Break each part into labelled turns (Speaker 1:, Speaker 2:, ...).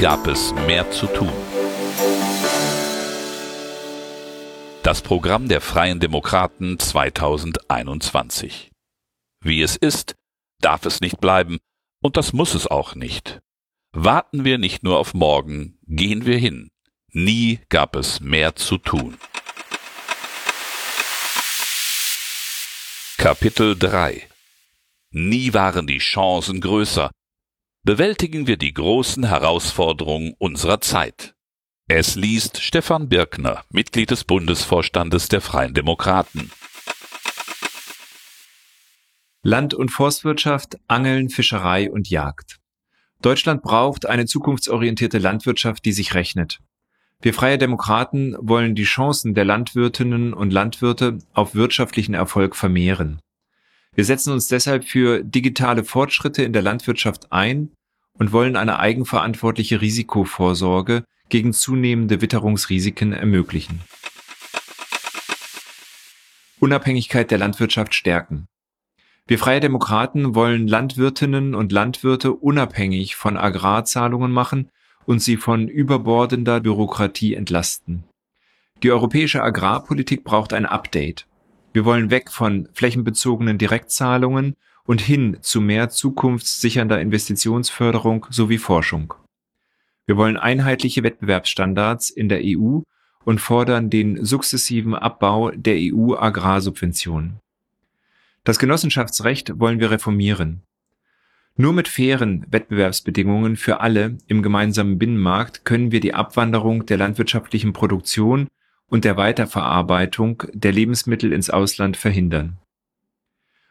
Speaker 1: Gab es mehr zu tun. Das Programm der Freien Demokraten 2021. Wie es ist, darf es nicht bleiben, und das muss es auch nicht. Warten wir nicht nur auf morgen, gehen wir hin. Nie gab es mehr zu tun. Kapitel 3 Nie waren die Chancen größer. Bewältigen wir die großen Herausforderungen unserer Zeit. Es liest Stefan Birkner, Mitglied des Bundesvorstandes der Freien Demokraten.
Speaker 2: Land- und Forstwirtschaft, Angeln, Fischerei und Jagd. Deutschland braucht eine zukunftsorientierte Landwirtschaft, die sich rechnet. Wir Freie Demokraten wollen die Chancen der Landwirtinnen und Landwirte auf wirtschaftlichen Erfolg vermehren. Wir setzen uns deshalb für digitale Fortschritte in der Landwirtschaft ein und wollen eine eigenverantwortliche Risikovorsorge gegen zunehmende Witterungsrisiken ermöglichen. Unabhängigkeit der Landwirtschaft stärken. Wir Freie Demokraten wollen Landwirtinnen und Landwirte unabhängig von Agrarzahlungen machen und sie von überbordender Bürokratie entlasten. Die europäische Agrarpolitik braucht ein Update. Wir wollen weg von flächenbezogenen Direktzahlungen und hin zu mehr zukunftssichernder Investitionsförderung sowie Forschung. Wir wollen einheitliche Wettbewerbsstandards in der EU und fordern den sukzessiven Abbau der EU-Agrarsubventionen. Das Genossenschaftsrecht wollen wir reformieren. Nur mit fairen Wettbewerbsbedingungen für alle im gemeinsamen Binnenmarkt können wir die Abwanderung der landwirtschaftlichen Produktion und der Weiterverarbeitung der Lebensmittel ins Ausland verhindern.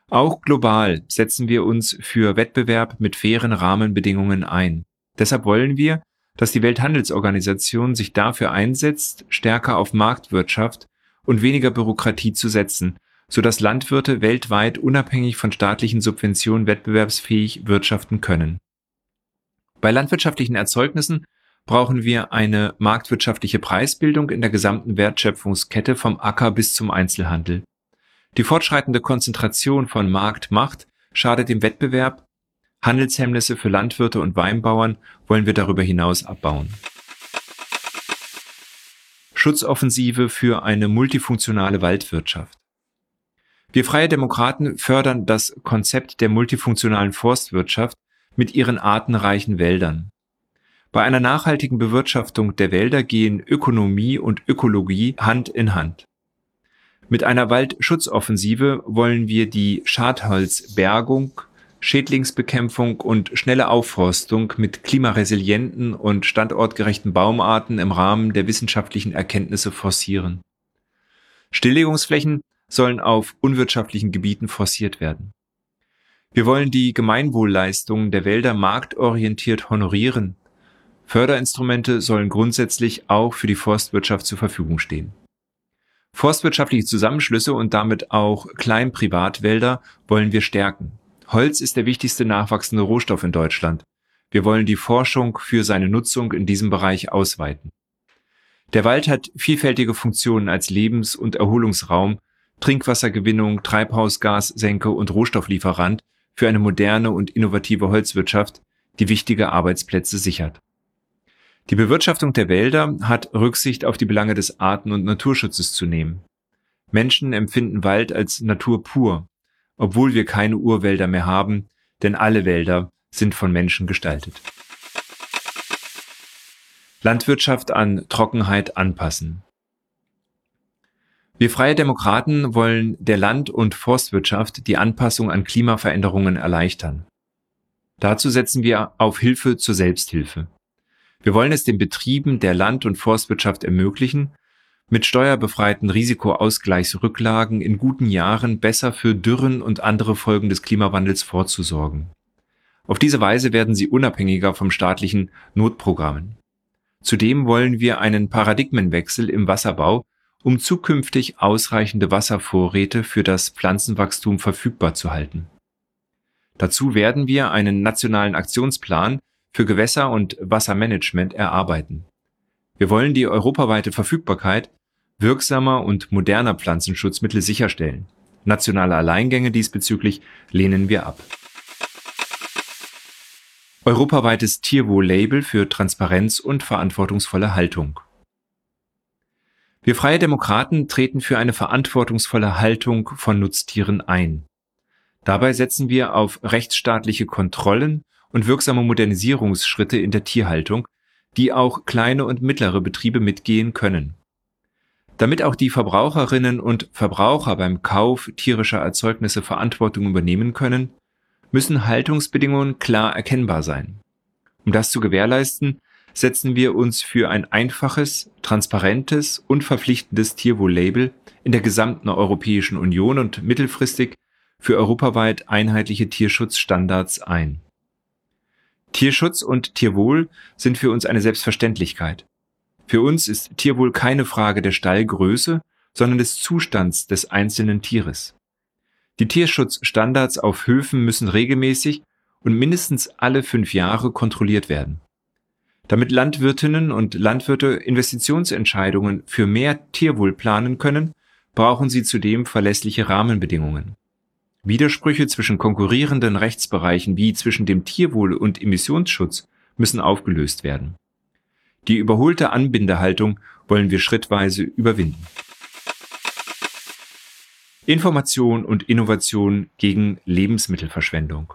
Speaker 2: Auch global setzen wir uns für Wettbewerb mit fairen Rahmenbedingungen ein. Deshalb wollen wir, dass die Welthandelsorganisation sich dafür einsetzt, stärker auf Marktwirtschaft und weniger Bürokratie zu setzen, so dass Landwirte weltweit unabhängig von staatlichen Subventionen wettbewerbsfähig wirtschaften können. Bei landwirtschaftlichen Erzeugnissen brauchen wir eine marktwirtschaftliche Preisbildung in der gesamten Wertschöpfungskette vom Acker bis zum Einzelhandel. Die fortschreitende Konzentration von Marktmacht schadet dem Wettbewerb Handelshemmnisse für Landwirte und Weinbauern wollen wir darüber hinaus abbauen. Schutzoffensive für eine multifunktionale Waldwirtschaft. Wir Freie Demokraten fördern das Konzept der multifunktionalen Forstwirtschaft mit ihren artenreichen Wäldern. Bei einer nachhaltigen Bewirtschaftung der Wälder gehen Ökonomie und Ökologie Hand in Hand. Mit einer Waldschutzoffensive wollen wir die Schadholzbergung, Schädlingsbekämpfung und schnelle Aufforstung mit klimaresilienten und standortgerechten Baumarten im Rahmen der wissenschaftlichen Erkenntnisse forcieren. Stilllegungsflächen sollen auf unwirtschaftlichen Gebieten forciert werden. Wir wollen die Gemeinwohlleistungen der Wälder marktorientiert honorieren. Förderinstrumente sollen grundsätzlich auch für die Forstwirtschaft zur Verfügung stehen. Forstwirtschaftliche Zusammenschlüsse und damit auch Kleinprivatwälder wollen wir stärken. Holz ist der wichtigste nachwachsende Rohstoff in Deutschland. Wir wollen die Forschung für seine Nutzung in diesem Bereich ausweiten. Der Wald hat vielfältige Funktionen als Lebens- und Erholungsraum, Trinkwassergewinnung, Treibhausgassenke und Rohstofflieferant für eine moderne und innovative Holzwirtschaft, die wichtige Arbeitsplätze sichert. Die Bewirtschaftung der Wälder hat Rücksicht auf die Belange des Arten- und Naturschutzes zu nehmen. Menschen empfinden Wald als Natur pur, obwohl wir keine Urwälder mehr haben, denn alle Wälder sind von Menschen gestaltet. Landwirtschaft an Trockenheit anpassen. Wir Freie Demokraten wollen der Land- und Forstwirtschaft die Anpassung an Klimaveränderungen erleichtern. Dazu setzen wir auf Hilfe zur Selbsthilfe. Wir wollen es den Betrieben der Land- und Forstwirtschaft ermöglichen, mit steuerbefreiten Risikoausgleichsrücklagen in guten Jahren besser für Dürren und andere Folgen des Klimawandels vorzusorgen. Auf diese Weise werden sie unabhängiger vom staatlichen Notprogrammen. Zudem wollen wir einen Paradigmenwechsel im Wasserbau, um zukünftig ausreichende Wasservorräte für das Pflanzenwachstum verfügbar zu halten. Dazu werden wir einen nationalen Aktionsplan für Gewässer- und Wassermanagement erarbeiten. Wir wollen die europaweite Verfügbarkeit wirksamer und moderner Pflanzenschutzmittel sicherstellen. Nationale Alleingänge diesbezüglich lehnen wir ab. europaweites Tierwohl-Label für Transparenz und verantwortungsvolle Haltung. Wir Freie Demokraten treten für eine verantwortungsvolle Haltung von Nutztieren ein. Dabei setzen wir auf rechtsstaatliche Kontrollen und wirksame Modernisierungsschritte in der Tierhaltung, die auch kleine und mittlere Betriebe mitgehen können. Damit auch die Verbraucherinnen und Verbraucher beim Kauf tierischer Erzeugnisse Verantwortung übernehmen können, müssen Haltungsbedingungen klar erkennbar sein. Um das zu gewährleisten, setzen wir uns für ein einfaches, transparentes und verpflichtendes Tierwohl-Label in der gesamten Europäischen Union und mittelfristig für europaweit einheitliche Tierschutzstandards ein. Tierschutz und Tierwohl sind für uns eine Selbstverständlichkeit. Für uns ist Tierwohl keine Frage der Stallgröße, sondern des Zustands des einzelnen Tieres. Die Tierschutzstandards auf Höfen müssen regelmäßig und mindestens alle fünf Jahre kontrolliert werden. Damit Landwirtinnen und Landwirte Investitionsentscheidungen für mehr Tierwohl planen können, brauchen sie zudem verlässliche Rahmenbedingungen. Widersprüche zwischen konkurrierenden Rechtsbereichen wie zwischen dem Tierwohl und Emissionsschutz müssen aufgelöst werden. Die überholte Anbindehaltung wollen wir schrittweise überwinden. Information und Innovation gegen Lebensmittelverschwendung.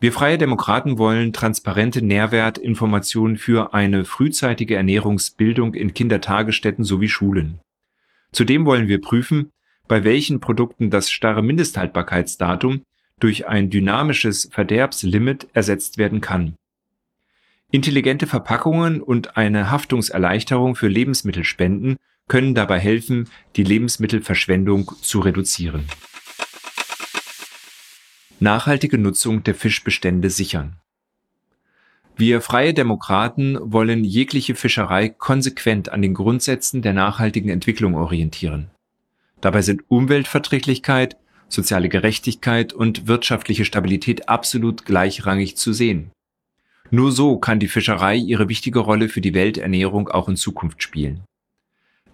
Speaker 2: Wir Freie Demokraten wollen transparente Nährwertinformationen für eine frühzeitige Ernährungsbildung in Kindertagesstätten sowie Schulen. Zudem wollen wir prüfen, bei welchen Produkten das starre Mindesthaltbarkeitsdatum durch ein dynamisches Verderbslimit ersetzt werden kann. Intelligente Verpackungen und eine Haftungserleichterung für Lebensmittelspenden können dabei helfen, die Lebensmittelverschwendung zu reduzieren. Nachhaltige Nutzung der Fischbestände sichern. Wir Freie Demokraten wollen jegliche Fischerei konsequent an den Grundsätzen der nachhaltigen Entwicklung orientieren. Dabei sind Umweltverträglichkeit, soziale Gerechtigkeit und wirtschaftliche Stabilität absolut gleichrangig zu sehen. Nur so kann die Fischerei ihre wichtige Rolle für die Welternährung auch in Zukunft spielen.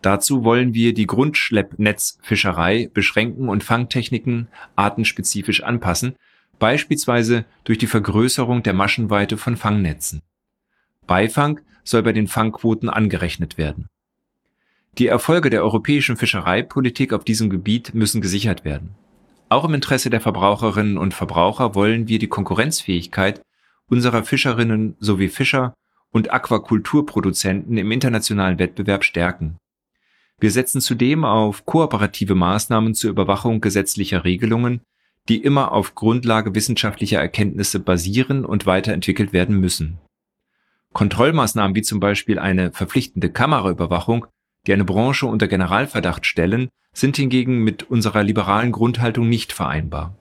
Speaker 2: Dazu wollen wir die Grundschleppnetzfischerei beschränken und Fangtechniken artenspezifisch anpassen, beispielsweise durch die Vergrößerung der Maschenweite von Fangnetzen. Beifang soll bei den Fangquoten angerechnet werden. Die Erfolge der europäischen Fischereipolitik auf diesem Gebiet müssen gesichert werden. Auch im Interesse der Verbraucherinnen und Verbraucher wollen wir die Konkurrenzfähigkeit unserer Fischerinnen sowie Fischer und Aquakulturproduzenten im internationalen Wettbewerb stärken. Wir setzen zudem auf kooperative Maßnahmen zur Überwachung gesetzlicher Regelungen, die immer auf Grundlage wissenschaftlicher Erkenntnisse basieren und weiterentwickelt werden müssen. Kontrollmaßnahmen wie zum Beispiel eine verpflichtende Kameraüberwachung die eine Branche unter Generalverdacht stellen, sind hingegen mit unserer liberalen Grundhaltung nicht vereinbar.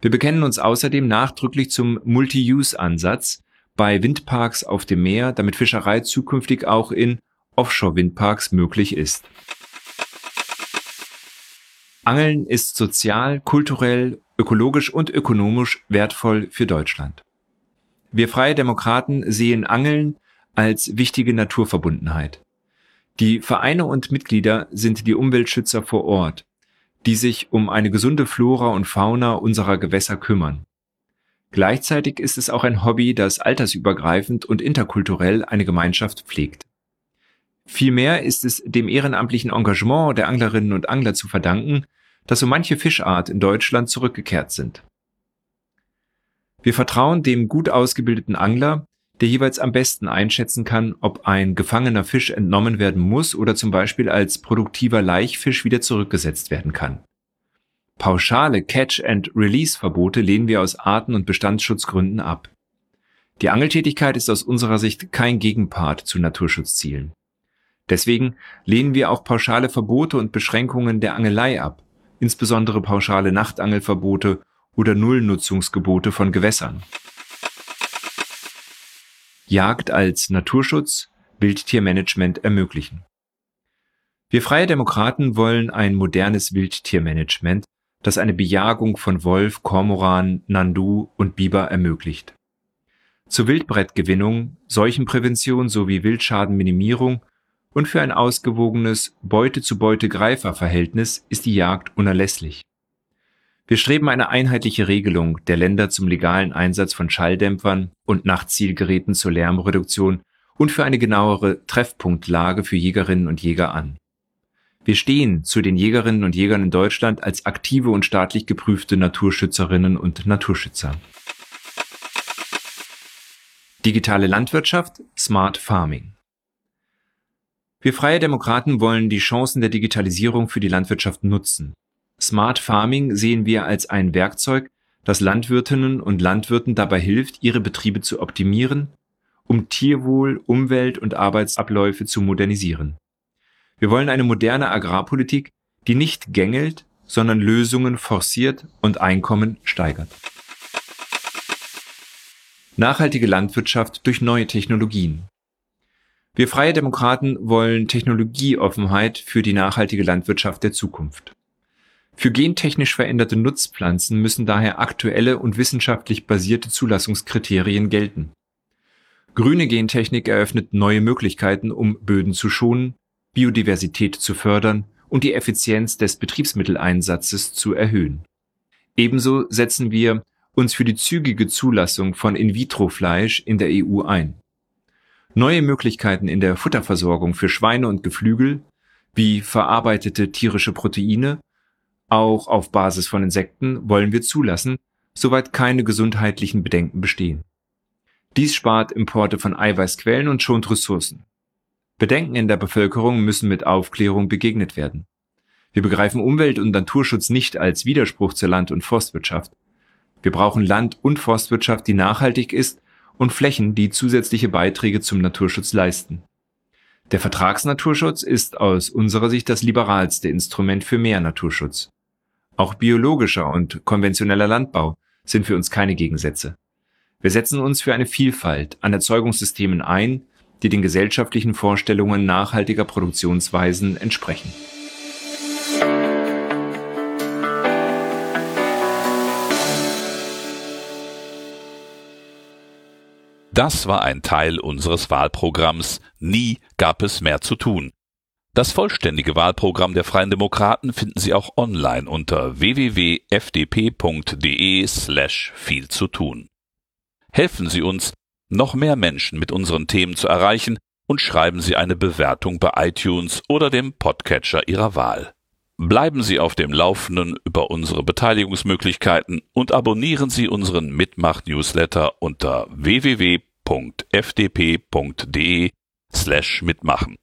Speaker 2: Wir bekennen uns außerdem nachdrücklich zum Multi-Use-Ansatz bei Windparks auf dem Meer, damit Fischerei zukünftig auch in Offshore-Windparks möglich ist. Angeln ist sozial, kulturell, ökologisch und ökonomisch wertvoll für Deutschland. Wir Freie Demokraten sehen Angeln als wichtige Naturverbundenheit. Die Vereine und Mitglieder sind die Umweltschützer vor Ort, die sich um eine gesunde Flora und Fauna unserer Gewässer kümmern. Gleichzeitig ist es auch ein Hobby, das altersübergreifend und interkulturell eine Gemeinschaft pflegt. Vielmehr ist es dem ehrenamtlichen Engagement der Anglerinnen und Angler zu verdanken, dass so manche Fischart in Deutschland zurückgekehrt sind. Wir vertrauen dem gut ausgebildeten Angler, der jeweils am besten einschätzen kann, ob ein gefangener Fisch entnommen werden muss oder zum Beispiel als produktiver Laichfisch wieder zurückgesetzt werden kann. Pauschale Catch-and-Release-Verbote lehnen wir aus Arten- und Bestandsschutzgründen ab. Die Angeltätigkeit ist aus unserer Sicht kein Gegenpart zu Naturschutzzielen. Deswegen lehnen wir auch pauschale Verbote und Beschränkungen der Angelei ab, insbesondere pauschale Nachtangelverbote oder Nullnutzungsgebote von Gewässern. Jagd als Naturschutz, Wildtiermanagement ermöglichen. Wir Freie Demokraten wollen ein modernes Wildtiermanagement, das eine Bejagung von Wolf, Kormoran, Nandu und Biber ermöglicht. Zur Wildbrettgewinnung, Seuchenprävention sowie Wildschadenminimierung und für ein ausgewogenes Beute-zu-Beute-Greifer-Verhältnis ist die Jagd unerlässlich. Wir streben eine einheitliche Regelung der Länder zum legalen Einsatz von Schalldämpfern und Nachtzielgeräten zur Lärmreduktion und für eine genauere Treffpunktlage für Jägerinnen und Jäger an. Wir stehen zu den Jägerinnen und Jägern in Deutschland als aktive und staatlich geprüfte Naturschützerinnen und Naturschützer. Digitale Landwirtschaft, Smart Farming. Wir Freie Demokraten wollen die Chancen der Digitalisierung für die Landwirtschaft nutzen. Smart Farming sehen wir als ein Werkzeug, das Landwirtinnen und Landwirten dabei hilft, ihre Betriebe zu optimieren, um Tierwohl, Umwelt und Arbeitsabläufe zu modernisieren. Wir wollen eine moderne Agrarpolitik, die nicht gängelt, sondern Lösungen forciert und Einkommen steigert. Nachhaltige Landwirtschaft durch neue Technologien. Wir Freie Demokraten wollen Technologieoffenheit für die nachhaltige Landwirtschaft der Zukunft. Für gentechnisch veränderte Nutzpflanzen müssen daher aktuelle und wissenschaftlich basierte Zulassungskriterien gelten. Grüne Gentechnik eröffnet neue Möglichkeiten, um Böden zu schonen, Biodiversität zu fördern und die Effizienz des Betriebsmitteleinsatzes zu erhöhen. Ebenso setzen wir uns für die zügige Zulassung von In-vitro-Fleisch in der EU ein. Neue Möglichkeiten in der Futterversorgung für Schweine und Geflügel, wie verarbeitete tierische Proteine auch auf Basis von Insekten wollen wir zulassen, soweit keine gesundheitlichen Bedenken bestehen. Dies spart Importe von Eiweißquellen und schont Ressourcen. Bedenken in der Bevölkerung müssen mit Aufklärung begegnet werden. Wir begreifen Umwelt- und Naturschutz nicht als Widerspruch zur Land- und Forstwirtschaft. Wir brauchen Land- und Forstwirtschaft, die nachhaltig ist und Flächen, die zusätzliche Beiträge zum Naturschutz leisten. Der Vertragsnaturschutz ist aus unserer Sicht das liberalste Instrument für mehr Naturschutz. Auch biologischer und konventioneller Landbau sind für uns keine Gegensätze. Wir setzen uns für eine Vielfalt an Erzeugungssystemen ein, die den gesellschaftlichen Vorstellungen nachhaltiger Produktionsweisen entsprechen.
Speaker 1: Das war ein Teil unseres Wahlprogramms Nie gab es mehr zu tun. Das vollständige Wahlprogramm der Freien Demokraten finden Sie auch online unter www.fdp.de slash viel zu tun. Helfen Sie uns, noch mehr Menschen mit unseren Themen zu erreichen und schreiben Sie eine Bewertung bei iTunes oder dem Podcatcher Ihrer Wahl. Bleiben Sie auf dem Laufenden über unsere Beteiligungsmöglichkeiten und abonnieren Sie unseren Mitmach-Newsletter unter www.fdp.de slash mitmachen.